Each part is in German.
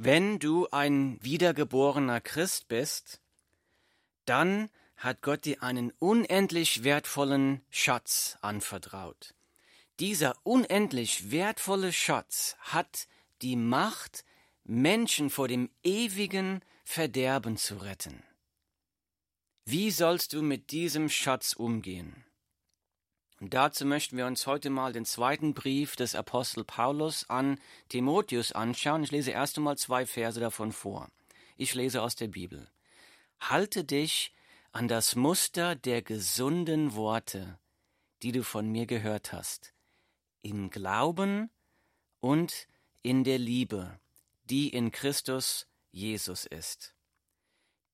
Wenn du ein wiedergeborener Christ bist, dann hat Gott dir einen unendlich wertvollen Schatz anvertraut. Dieser unendlich wertvolle Schatz hat die Macht, Menschen vor dem ewigen Verderben zu retten. Wie sollst du mit diesem Schatz umgehen? Und dazu möchten wir uns heute mal den zweiten Brief des Apostel Paulus an Timotheus anschauen. Ich lese erst einmal zwei Verse davon vor. Ich lese aus der Bibel. Halte dich an das Muster der gesunden Worte, die du von mir gehört hast, im Glauben und in der Liebe, die in Christus Jesus ist.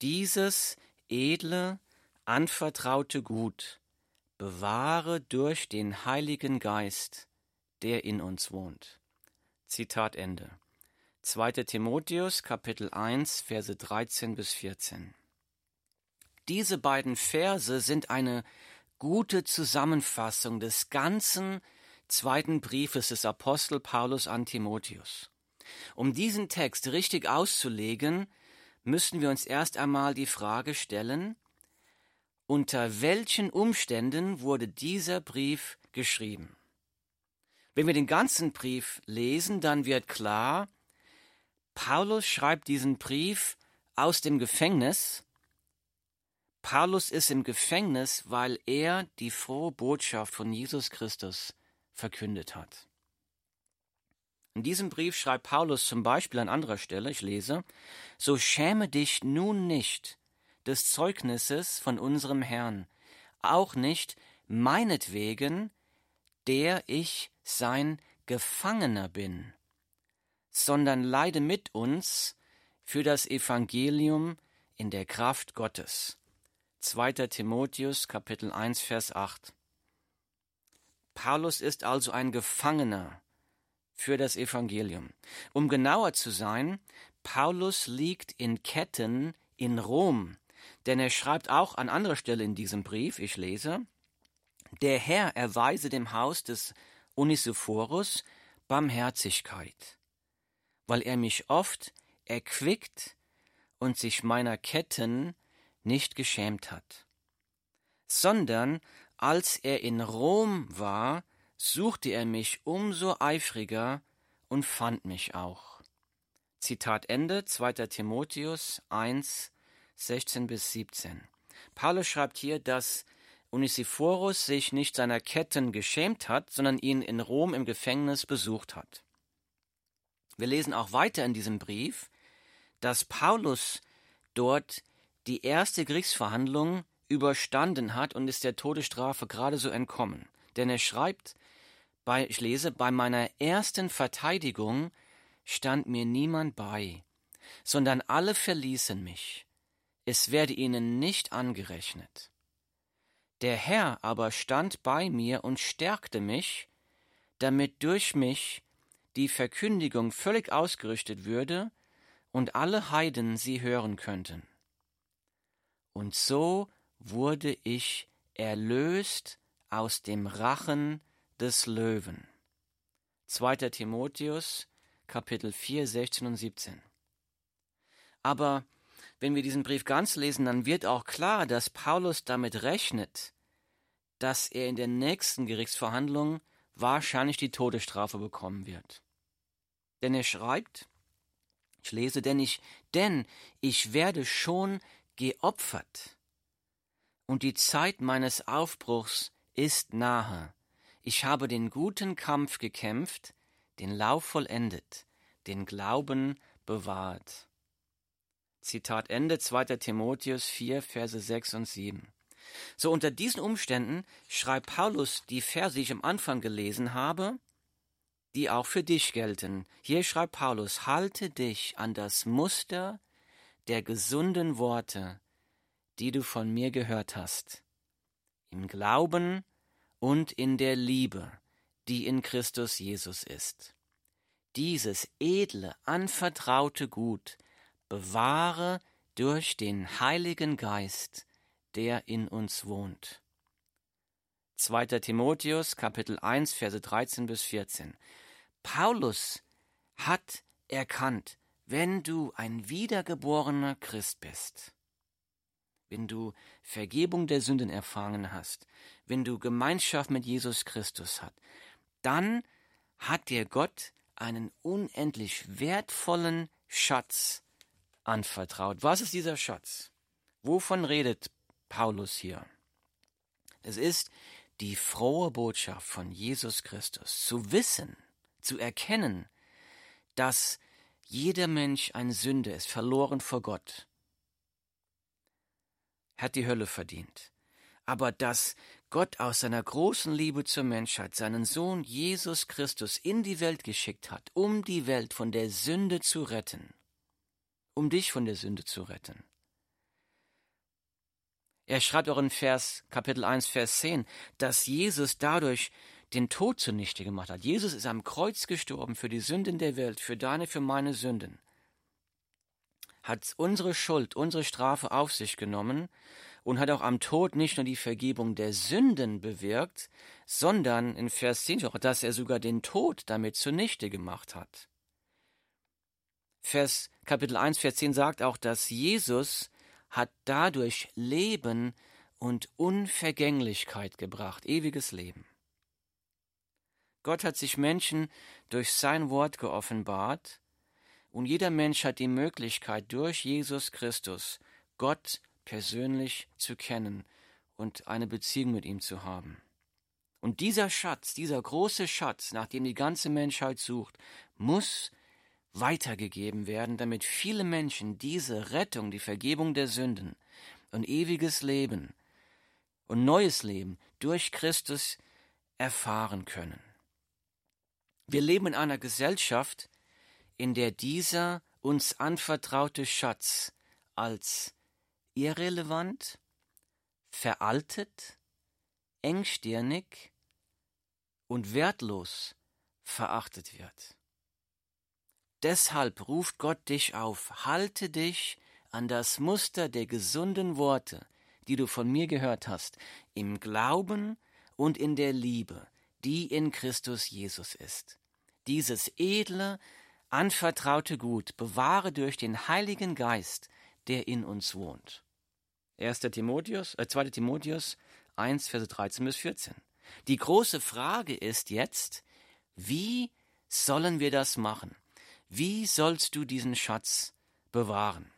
Dieses edle, anvertraute Gut, bewahre durch den Heiligen Geist, der in uns wohnt. Zitat Ende. 2. Timotheus Kapitel 1 Verse 13 bis 14. Diese beiden Verse sind eine gute Zusammenfassung des ganzen zweiten Briefes des Apostel Paulus an Timotheus. Um diesen Text richtig auszulegen, müssen wir uns erst einmal die Frage stellen, unter welchen Umständen wurde dieser Brief geschrieben? Wenn wir den ganzen Brief lesen, dann wird klar, Paulus schreibt diesen Brief aus dem Gefängnis. Paulus ist im Gefängnis, weil er die frohe Botschaft von Jesus Christus verkündet hat. In diesem Brief schreibt Paulus zum Beispiel an anderer Stelle, ich lese, So schäme dich nun nicht, des Zeugnisses von unserem Herrn, auch nicht meinetwegen, der ich sein Gefangener bin, sondern leide mit uns für das Evangelium in der Kraft Gottes. 2. Timotheus Kapitel 1 Vers 8. Paulus ist also ein Gefangener für das Evangelium. Um genauer zu sein, Paulus liegt in Ketten in Rom, denn er schreibt auch an anderer Stelle in diesem Brief, ich lese, der Herr erweise dem Haus des Onesiphorus Barmherzigkeit, weil er mich oft erquickt und sich meiner Ketten nicht geschämt hat, sondern als er in Rom war, suchte er mich umso eifriger und fand mich auch. Zitat Ende 2. Timotheus 1, 16 bis 17. Paulus schreibt hier, dass Onesiphorus sich nicht seiner Ketten geschämt hat, sondern ihn in Rom im Gefängnis besucht hat. Wir lesen auch weiter in diesem Brief, dass Paulus dort die erste Kriegsverhandlung überstanden hat und ist der Todesstrafe gerade so entkommen. Denn er schreibt, bei, ich lese, bei meiner ersten Verteidigung stand mir niemand bei, sondern alle verließen mich es werde ihnen nicht angerechnet. Der Herr aber stand bei mir und stärkte mich, damit durch mich die Verkündigung völlig ausgerichtet würde und alle Heiden sie hören könnten. Und so wurde ich erlöst aus dem Rachen des Löwen. 2. Timotheus, Kapitel 4, 16 und 17. Aber wenn wir diesen Brief ganz lesen, dann wird auch klar, dass Paulus damit rechnet, dass er in der nächsten Gerichtsverhandlung wahrscheinlich die Todesstrafe bekommen wird. Denn er schreibt, ich lese, denn ich, denn ich werde schon geopfert und die Zeit meines Aufbruchs ist nahe. Ich habe den guten Kampf gekämpft, den Lauf vollendet, den Glauben bewahrt. Zitat Ende 2. Timotheus 4, Verse 6 und 7. So unter diesen Umständen schreibt Paulus die Verse, die ich am Anfang gelesen habe, die auch für dich gelten. Hier schreibt Paulus, halte dich an das Muster der gesunden Worte, die du von mir gehört hast, im Glauben und in der Liebe, die in Christus Jesus ist. Dieses edle, anvertraute Gut bewahre durch den Heiligen Geist, der in uns wohnt. 2. Timotheus Kapitel 1 Verse 13 bis 14. Paulus hat erkannt, wenn du ein wiedergeborener Christ bist, wenn du Vergebung der Sünden erfahren hast, wenn du Gemeinschaft mit Jesus Christus hast, dann hat dir Gott einen unendlich wertvollen Schatz anvertraut. Was ist dieser Schatz? Wovon redet Paulus hier? Es ist die frohe Botschaft von Jesus Christus, zu wissen, zu erkennen, dass jeder Mensch ein Sünder ist, verloren vor Gott, hat die Hölle verdient. Aber dass Gott aus seiner großen Liebe zur Menschheit seinen Sohn Jesus Christus in die Welt geschickt hat, um die Welt von der Sünde zu retten, um dich von der Sünde zu retten. Er schreibt auch in Vers, Kapitel 1, Vers 10, dass Jesus dadurch den Tod zunichte gemacht hat. Jesus ist am Kreuz gestorben für die Sünden der Welt, für deine, für meine Sünden. Hat unsere Schuld, unsere Strafe auf sich genommen und hat auch am Tod nicht nur die Vergebung der Sünden bewirkt, sondern in Vers 10 auch, dass er sogar den Tod damit zunichte gemacht hat. Vers Kapitel 1, Vers 10 sagt auch, dass Jesus hat dadurch Leben und Unvergänglichkeit gebracht, ewiges Leben. Gott hat sich Menschen durch sein Wort geoffenbart, und jeder Mensch hat die Möglichkeit, durch Jesus Christus Gott persönlich zu kennen und eine Beziehung mit ihm zu haben. Und dieser Schatz, dieser große Schatz, nach dem die ganze Menschheit sucht, muss weitergegeben werden, damit viele Menschen diese Rettung, die Vergebung der Sünden und ewiges Leben und neues Leben durch Christus erfahren können. Wir leben in einer Gesellschaft, in der dieser uns anvertraute Schatz als irrelevant, veraltet, engstirnig und wertlos verachtet wird. Deshalb ruft Gott dich auf, halte dich an das Muster der gesunden Worte, die du von mir gehört hast, im Glauben und in der Liebe, die in Christus Jesus ist. Dieses edle, anvertraute Gut bewahre durch den Heiligen Geist, der in uns wohnt. 1. Timotheus, äh, 2. Timotheus 1, Verse 13 bis 14. Die große Frage ist jetzt, wie sollen wir das machen? Wie sollst du diesen Schatz bewahren?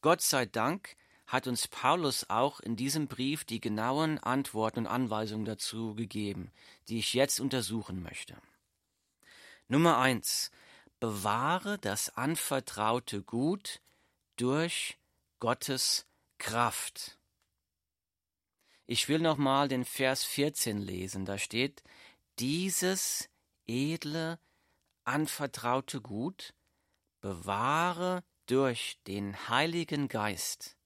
Gott sei Dank hat uns Paulus auch in diesem Brief die genauen Antworten und Anweisungen dazu gegeben, die ich jetzt untersuchen möchte. Nummer eins: Bewahre das anvertraute Gut durch Gottes Kraft. Ich will nochmal den Vers 14 lesen. Da steht, dieses edle, anvertraute Gut bewahre durch den Heiligen Geist,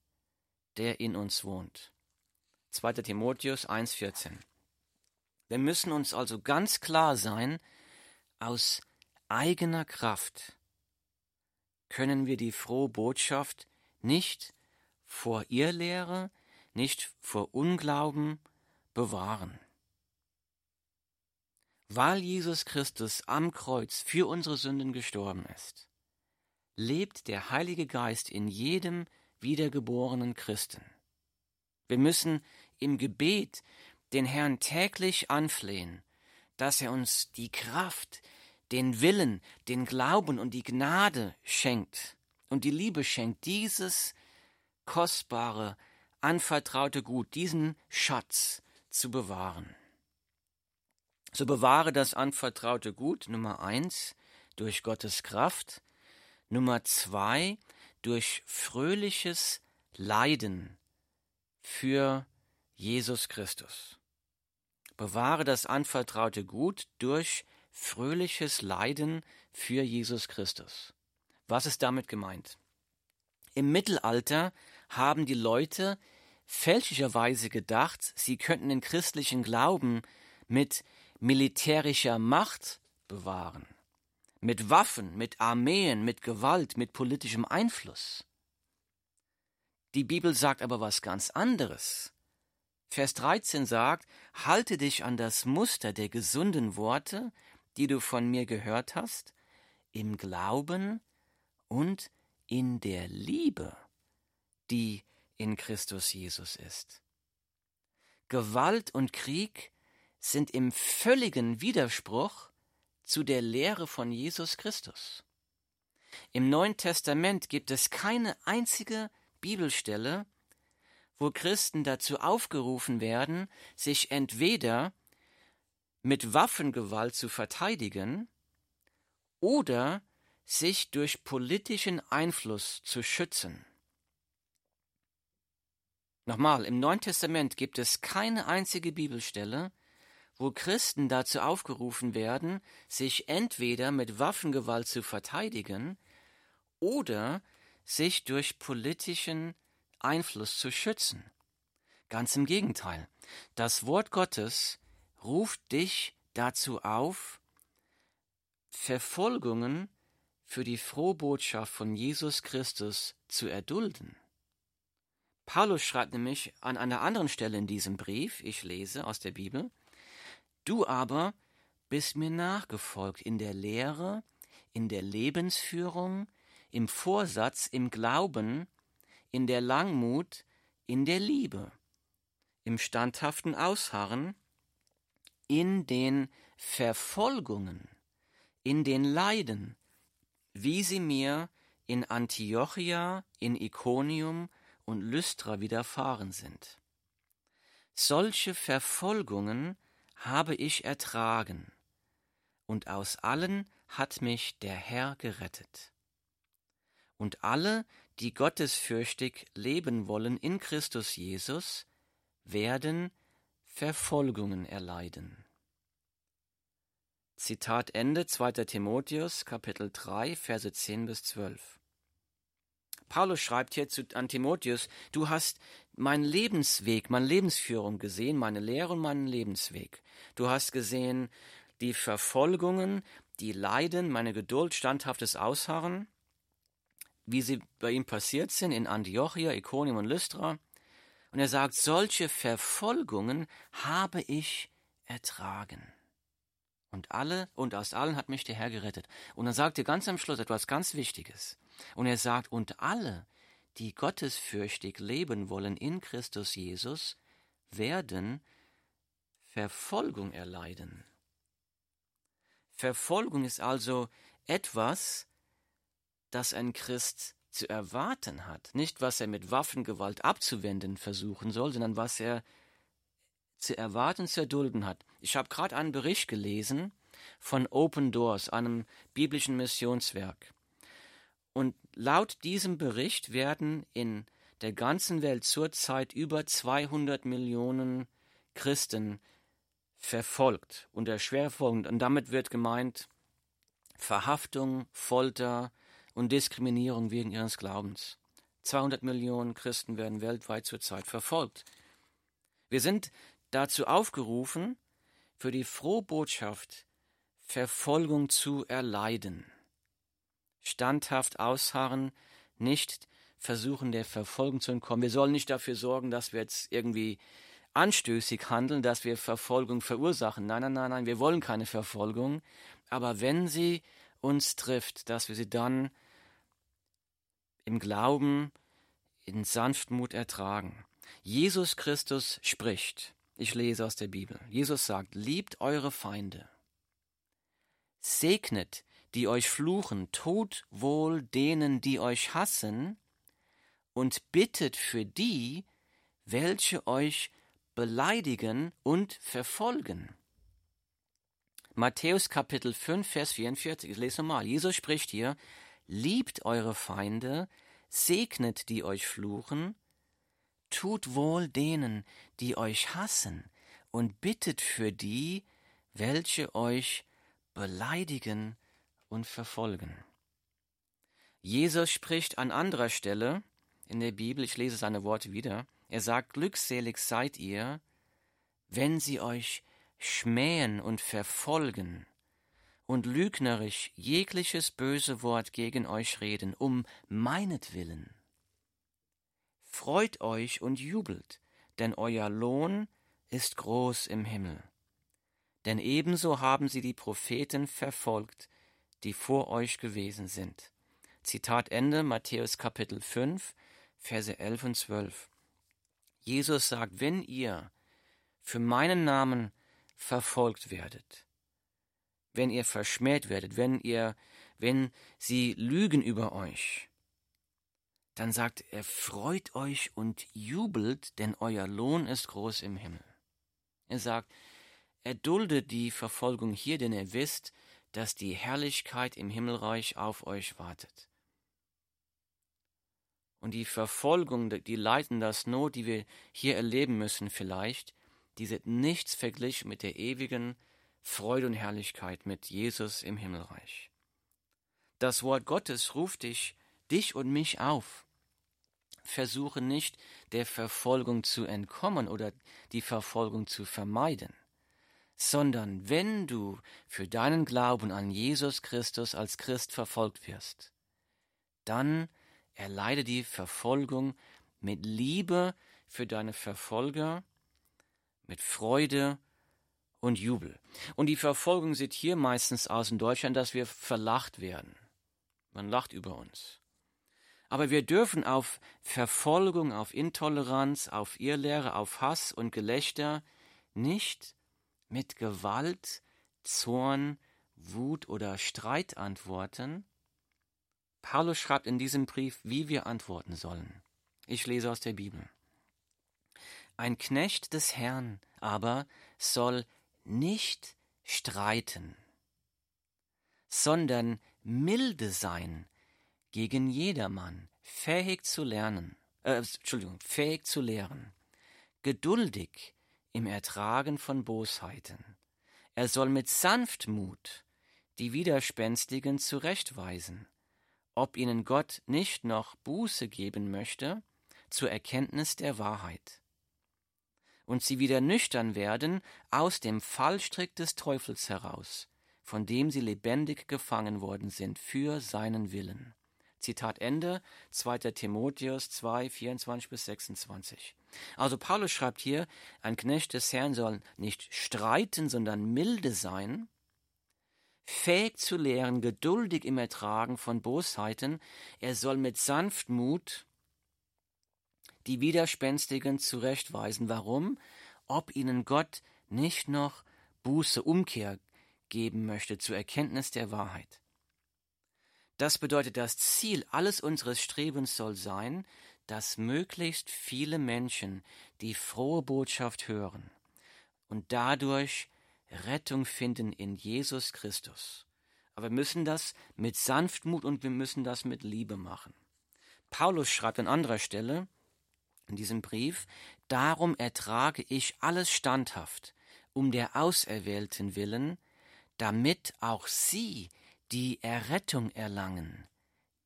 der in uns wohnt. 2. Timotheus 1,14. Wir müssen uns also ganz klar sein, aus eigener Kraft können wir die frohe Botschaft nicht vor Irrlehre, nicht vor Unglauben bewahren. Weil Jesus Christus am Kreuz für unsere Sünden gestorben ist, lebt der Heilige Geist in jedem wiedergeborenen Christen. Wir müssen im Gebet den Herrn täglich anflehen, dass er uns die Kraft, den Willen, den Glauben und die Gnade schenkt und die Liebe schenkt, dieses kostbare, anvertraute Gut, diesen Schatz zu bewahren. So bewahre das anvertraute Gut, Nummer eins, durch Gottes Kraft, Nummer zwei, durch fröhliches Leiden für Jesus Christus. Bewahre das anvertraute Gut durch fröhliches Leiden für Jesus Christus. Was ist damit gemeint? Im Mittelalter haben die Leute fälschlicherweise gedacht, sie könnten den christlichen Glauben mit militärischer Macht bewahren, mit Waffen, mit Armeen, mit Gewalt, mit politischem Einfluss. Die Bibel sagt aber was ganz anderes. Vers 13 sagt, halte dich an das Muster der gesunden Worte, die du von mir gehört hast, im Glauben und in der Liebe, die in Christus Jesus ist. Gewalt und Krieg sind im völligen Widerspruch zu der Lehre von Jesus Christus. Im Neuen Testament gibt es keine einzige Bibelstelle, wo Christen dazu aufgerufen werden, sich entweder mit Waffengewalt zu verteidigen oder sich durch politischen Einfluss zu schützen. Nochmal, im Neuen Testament gibt es keine einzige Bibelstelle, wo Christen dazu aufgerufen werden, sich entweder mit Waffengewalt zu verteidigen oder sich durch politischen Einfluss zu schützen. Ganz im Gegenteil. Das Wort Gottes ruft dich dazu auf, Verfolgungen für die Frohbotschaft von Jesus Christus zu erdulden. Paulus schreibt nämlich an einer anderen Stelle in diesem Brief, ich lese aus der Bibel, Du aber bist mir nachgefolgt in der Lehre, in der Lebensführung, im Vorsatz, im Glauben, in der Langmut, in der Liebe, im standhaften Ausharren, in den Verfolgungen, in den Leiden, wie sie mir in Antiochia, in Iconium und Lystra widerfahren sind. Solche Verfolgungen habe ich ertragen, und aus allen hat mich der Herr gerettet. Und alle, die gottesfürchtig leben wollen in Christus Jesus, werden Verfolgungen erleiden. Zitat Ende 2. Timotheus, Kapitel 3, Verse 10 bis 12. Paulus schreibt hier zu, an Timotheus, du hast meinen Lebensweg, meine Lebensführung gesehen, meine Lehre und meinen Lebensweg. Du hast gesehen die Verfolgungen, die Leiden, meine Geduld, standhaftes Ausharren, wie sie bei ihm passiert sind in Antiochia, Iconium und Lystra. Und er sagt, solche Verfolgungen habe ich ertragen. Und alle, und aus allen hat mich der Herr gerettet. Und dann sagt er ganz am Schluss etwas ganz Wichtiges. Und er sagt, und alle, die gottesfürchtig leben wollen in Christus Jesus, werden Verfolgung erleiden. Verfolgung ist also etwas, das ein Christ zu erwarten hat. Nicht, was er mit Waffengewalt abzuwenden versuchen soll, sondern was er zu erwarten, zu erdulden hat. Ich habe gerade einen Bericht gelesen von Open Doors, einem biblischen Missionswerk. Und laut diesem Bericht werden in der ganzen Welt zurzeit über 200 Millionen Christen verfolgt, unter Schwerfolgen. Und damit wird gemeint Verhaftung, Folter und Diskriminierung wegen ihres Glaubens. 200 Millionen Christen werden weltweit zurzeit verfolgt. Wir sind dazu aufgerufen, für die Frohbotschaft Verfolgung zu erleiden. Standhaft ausharren, nicht versuchen, der Verfolgung zu entkommen. Wir sollen nicht dafür sorgen, dass wir jetzt irgendwie anstößig handeln, dass wir Verfolgung verursachen. Nein, nein, nein, nein, wir wollen keine Verfolgung. Aber wenn sie uns trifft, dass wir sie dann im Glauben, in Sanftmut ertragen. Jesus Christus spricht. Ich lese aus der Bibel. Jesus sagt, liebt eure Feinde. Segnet, die euch fluchen, tut wohl denen, die euch hassen, und bittet für die, welche euch beleidigen und verfolgen. Matthäus Kapitel 5, Vers 44, ich lese nochmal. Jesus spricht hier, liebt eure Feinde, segnet die euch fluchen, tut wohl denen, die euch hassen, und bittet für die, welche euch beleidigen und verfolgen. Jesus spricht an anderer Stelle in der Bibel, ich lese seine Worte wieder, er sagt, glückselig seid ihr, wenn sie euch schmähen und verfolgen und lügnerisch jegliches böse Wort gegen euch reden, um meinetwillen. Freut euch und jubelt, denn euer Lohn ist groß im Himmel. Denn ebenso haben sie die Propheten verfolgt, die vor euch gewesen sind. Zitat Ende, Matthäus Kapitel 5, Verse 11 und 12. Jesus sagt, wenn ihr für meinen Namen verfolgt werdet, wenn ihr verschmäht werdet, wenn ihr, wenn sie lügen über euch, dann sagt er, freut euch und jubelt, denn euer Lohn ist groß im Himmel. Er sagt, erduldet die Verfolgung hier, denn ihr wisst, dass die Herrlichkeit im Himmelreich auf euch wartet. Und die Verfolgung, die Leiden, das Not, die wir hier erleben müssen vielleicht, die sind nichts verglichen mit der ewigen Freude und Herrlichkeit mit Jesus im Himmelreich. Das Wort Gottes ruft dich, dich und mich auf. Versuche nicht, der Verfolgung zu entkommen oder die Verfolgung zu vermeiden, sondern wenn du für deinen Glauben an Jesus Christus als Christ verfolgt wirst, dann erleide die Verfolgung mit Liebe für deine Verfolger, mit Freude und Jubel. Und die Verfolgung sieht hier meistens aus in Deutschland, dass wir verlacht werden. Man lacht über uns. Aber wir dürfen auf Verfolgung, auf Intoleranz, auf Irrlehre, auf Hass und Gelächter nicht mit Gewalt, Zorn, Wut oder Streit antworten, Paulus schreibt in diesem Brief, wie wir antworten sollen. Ich lese aus der Bibel. Ein Knecht des Herrn aber soll nicht streiten, sondern milde sein gegen jedermann, fähig zu lernen, äh, Entschuldigung, fähig zu lehren, geduldig im Ertragen von Bosheiten. Er soll mit Sanftmut die Widerspenstigen zurechtweisen, ob ihnen Gott nicht noch Buße geben möchte zur Erkenntnis der Wahrheit. Und sie wieder nüchtern werden aus dem Fallstrick des Teufels heraus, von dem sie lebendig gefangen worden sind für seinen Willen. Zitat Ende, 2. Timotheus 2, 24 bis 26. Also Paulus schreibt hier, ein Knecht des Herrn soll nicht streiten, sondern milde sein, fähig zu lehren, geduldig im Ertragen von Bosheiten, er soll mit Sanftmut die Widerspenstigen zurechtweisen. Warum? Ob ihnen Gott nicht noch Buße, Umkehr geben möchte zur Erkenntnis der Wahrheit. Das bedeutet, das Ziel alles unseres Strebens soll sein, dass möglichst viele Menschen die frohe Botschaft hören und dadurch Rettung finden in Jesus Christus. Aber wir müssen das mit Sanftmut und wir müssen das mit Liebe machen. Paulus schreibt an anderer Stelle in diesem Brief, Darum ertrage ich alles standhaft, um der Auserwählten willen, damit auch sie die Errettung erlangen,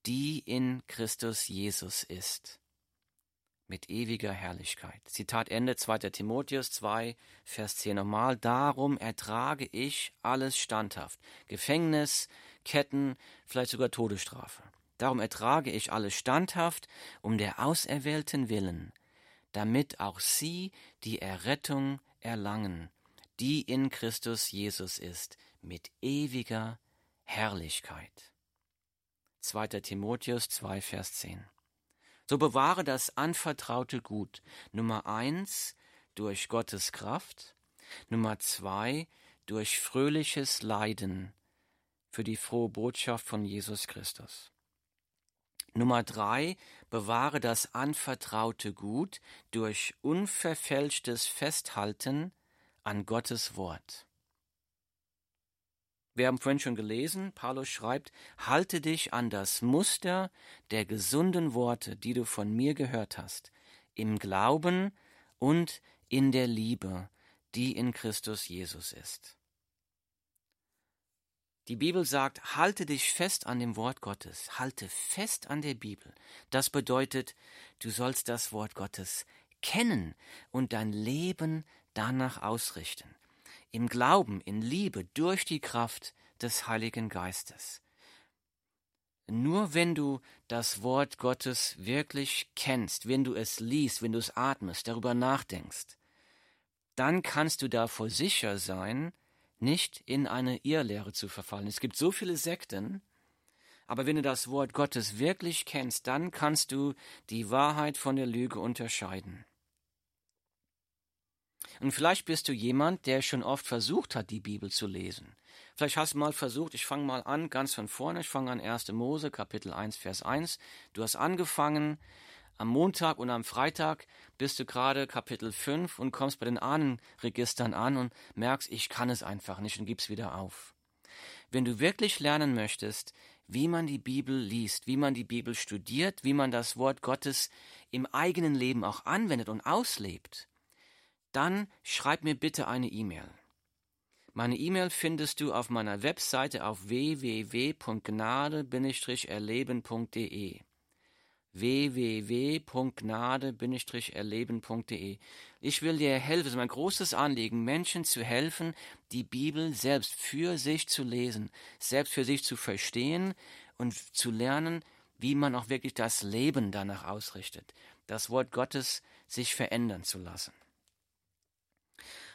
die in Christus Jesus ist mit ewiger Herrlichkeit. Zitat Ende 2. Timotheus 2, Vers 10 nochmal. Darum ertrage ich alles standhaft. Gefängnis, Ketten, vielleicht sogar Todesstrafe. Darum ertrage ich alles standhaft um der Auserwählten willen, damit auch sie die Errettung erlangen, die in Christus Jesus ist, mit ewiger Herrlichkeit. 2. Timotheus 2, Vers 10. So bewahre das anvertraute Gut. Nummer eins durch Gottes Kraft. Nummer zwei durch fröhliches Leiden für die frohe Botschaft von Jesus Christus. Nummer drei, bewahre das anvertraute Gut durch unverfälschtes Festhalten an Gottes Wort. Wir haben vorhin schon gelesen, Paulus schreibt, halte dich an das Muster der gesunden Worte, die du von mir gehört hast, im Glauben und in der Liebe, die in Christus Jesus ist. Die Bibel sagt, halte dich fest an dem Wort Gottes, halte fest an der Bibel. Das bedeutet, du sollst das Wort Gottes kennen und dein Leben danach ausrichten im Glauben, in Liebe, durch die Kraft des Heiligen Geistes. Nur wenn du das Wort Gottes wirklich kennst, wenn du es liest, wenn du es atmest, darüber nachdenkst, dann kannst du davor sicher sein, nicht in eine Irrlehre zu verfallen. Es gibt so viele Sekten, Aber wenn du das Wort Gottes wirklich kennst, dann kannst du die Wahrheit von der Lüge unterscheiden. Und vielleicht bist du jemand, der schon oft versucht hat, die Bibel zu lesen. Vielleicht hast du mal versucht, ich fange mal an, ganz von vorne, ich fange an 1. Mose, Kapitel 1, Vers 1. Du hast angefangen, am Montag und am Freitag bist du gerade Kapitel 5 und kommst bei den Ahnenregistern an und merkst, ich kann es einfach nicht und gibst wieder auf. Wenn du wirklich lernen möchtest, wie man die Bibel liest, wie man die Bibel studiert, wie man das Wort Gottes im eigenen Leben auch anwendet und auslebt, dann schreib mir bitte eine E-Mail. Meine E-Mail findest du auf meiner Webseite auf www.gnade-erleben.de www.gnade-erleben.de. Ich will dir helfen, es ist mein großes Anliegen, Menschen zu helfen, die Bibel selbst für sich zu lesen, selbst für sich zu verstehen und zu lernen, wie man auch wirklich das Leben danach ausrichtet, das Wort Gottes sich verändern zu lassen.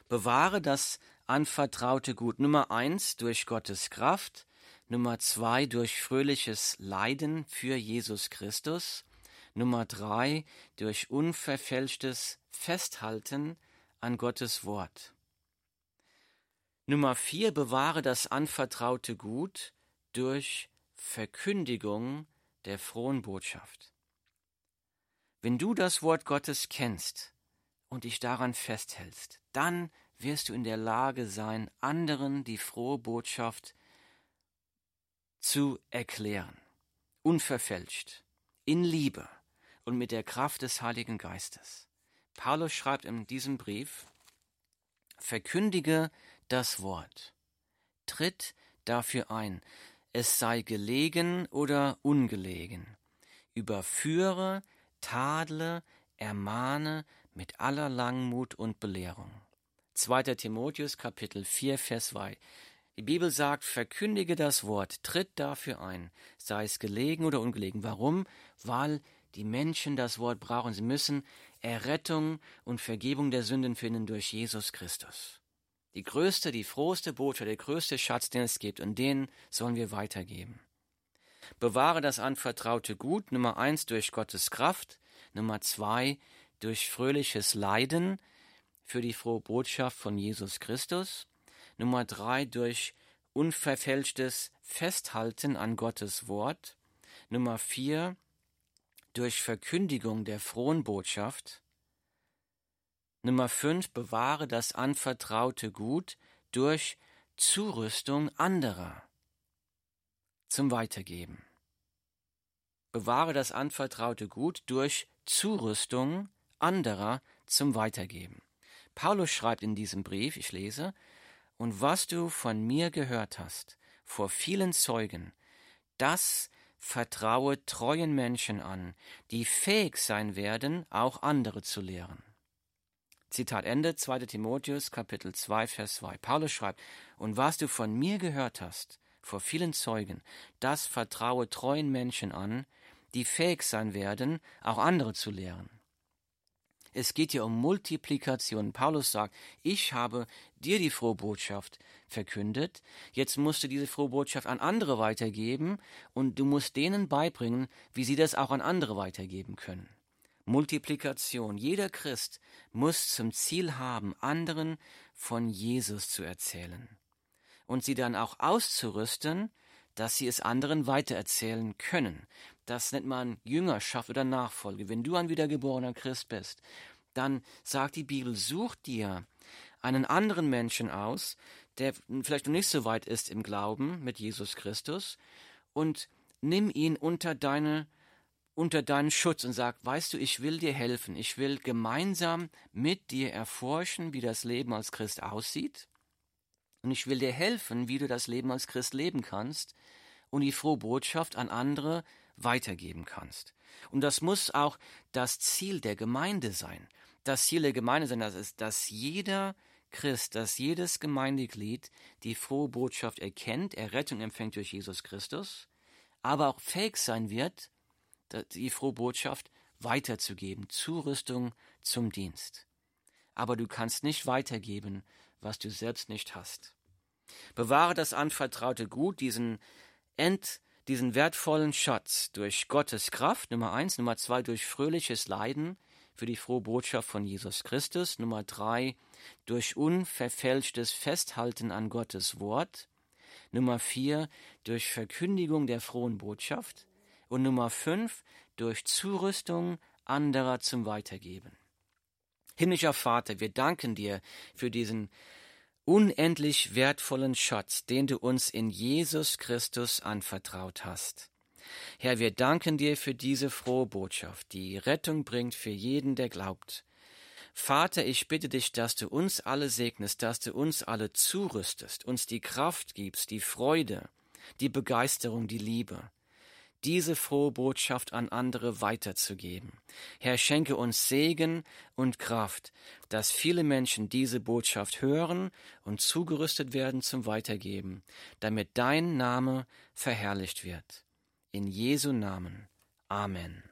Bewahre das anvertraute Gut Nummer eins durch Gottes Kraft, Nummer zwei durch fröhliches Leiden für Jesus Christus, Nummer drei durch unverfälschtes Festhalten an Gottes Wort. Nummer vier bewahre das anvertraute Gut durch Verkündigung der frohen Botschaft. Wenn du das Wort Gottes kennst, und dich daran festhältst, dann wirst du in der Lage sein, anderen die frohe Botschaft zu erklären, unverfälscht, in Liebe und mit der Kraft des Heiligen Geistes. Paulus schreibt in diesem Brief, Verkündige das Wort, tritt dafür ein, es sei gelegen oder ungelegen, überführe, tadle, ermahne mit aller Langmut und Belehrung. 2. Timotheus Kapitel 4 Vers 2 Die Bibel sagt, verkündige das Wort, tritt dafür ein, sei es gelegen oder ungelegen. Warum? Weil die Menschen das Wort brauchen. Sie müssen Errettung und Vergebung der Sünden finden durch Jesus Christus. Die größte, die frohste Botschaft, der größte Schatz, den es gibt, und den sollen wir weitergeben. Bewahre das anvertraute Gut, Nummer eins durch Gottes Kraft, Nummer zwei durch fröhliches Leiden für die frohe Botschaft von Jesus Christus. Nummer drei durch unverfälschtes Festhalten an Gottes Wort. Nummer vier durch Verkündigung der frohen Botschaft. Nummer fünf bewahre das anvertraute Gut durch Zurüstung anderer zum Weitergeben. Bewahre das anvertraute Gut durch Zurüstung anderer zum Weitergeben. Paulus schreibt in diesem Brief, ich lese, und was du von mir gehört hast, vor vielen Zeugen, das vertraue treuen Menschen an, die fähig sein werden, auch andere zu lehren. Zitat Ende, 2. Timotheus, Kapitel 2, Vers 2. Paulus schreibt, und was du von mir gehört hast, vor vielen Zeugen, das vertraue treuen Menschen an, die fähig sein werden, auch andere zu lehren. Es geht hier um Multiplikation. Paulus sagt, ich habe dir die frohe Botschaft verkündet, jetzt musst du diese frohe Botschaft an andere weitergeben und du musst denen beibringen, wie sie das auch an andere weitergeben können. Multiplikation. Jeder Christ muss zum Ziel haben, anderen von Jesus zu erzählen und sie dann auch auszurüsten, dass sie es anderen weitererzählen können. Das nennt man Jüngerschaft oder Nachfolge. Wenn du ein wiedergeborener Christ bist, dann sagt die Bibel, such dir einen anderen Menschen aus, der vielleicht noch nicht so weit ist im Glauben mit Jesus Christus und nimm ihn unter deine unter deinen Schutz und sag, weißt du, ich will dir helfen, ich will gemeinsam mit dir erforschen, wie das Leben als Christ aussieht, und ich will dir helfen, wie du das Leben als Christ leben kannst und die frohe Botschaft an andere weitergeben kannst. Und das muss auch das Ziel der Gemeinde sein. Das Ziel der Gemeinde sein, das ist, dass jeder Christ, dass jedes Gemeindeglied die frohe Botschaft erkennt, Errettung empfängt durch Jesus Christus, aber auch fähig sein wird, die frohe Botschaft weiterzugeben, Zurüstung zum Dienst. Aber du kannst nicht weitergeben, was du selbst nicht hast. Bewahre das anvertraute Gut, diesen End diesen wertvollen Schatz durch Gottes Kraft, Nummer eins, Nummer zwei, durch fröhliches Leiden für die frohe Botschaft von Jesus Christus, Nummer drei, durch unverfälschtes Festhalten an Gottes Wort, Nummer vier, durch Verkündigung der frohen Botschaft und Nummer fünf, durch Zurüstung anderer zum Weitergeben. Himmlischer Vater, wir danken dir für diesen unendlich wertvollen Schatz, den du uns in Jesus Christus anvertraut hast. Herr, wir danken dir für diese frohe Botschaft, die Rettung bringt für jeden, der glaubt. Vater, ich bitte dich, dass du uns alle segnest, dass du uns alle zurüstest, uns die Kraft gibst, die Freude, die Begeisterung, die Liebe diese frohe Botschaft an andere weiterzugeben. Herr, schenke uns Segen und Kraft, dass viele Menschen diese Botschaft hören und zugerüstet werden zum Weitergeben, damit dein Name verherrlicht wird. In Jesu Namen. Amen.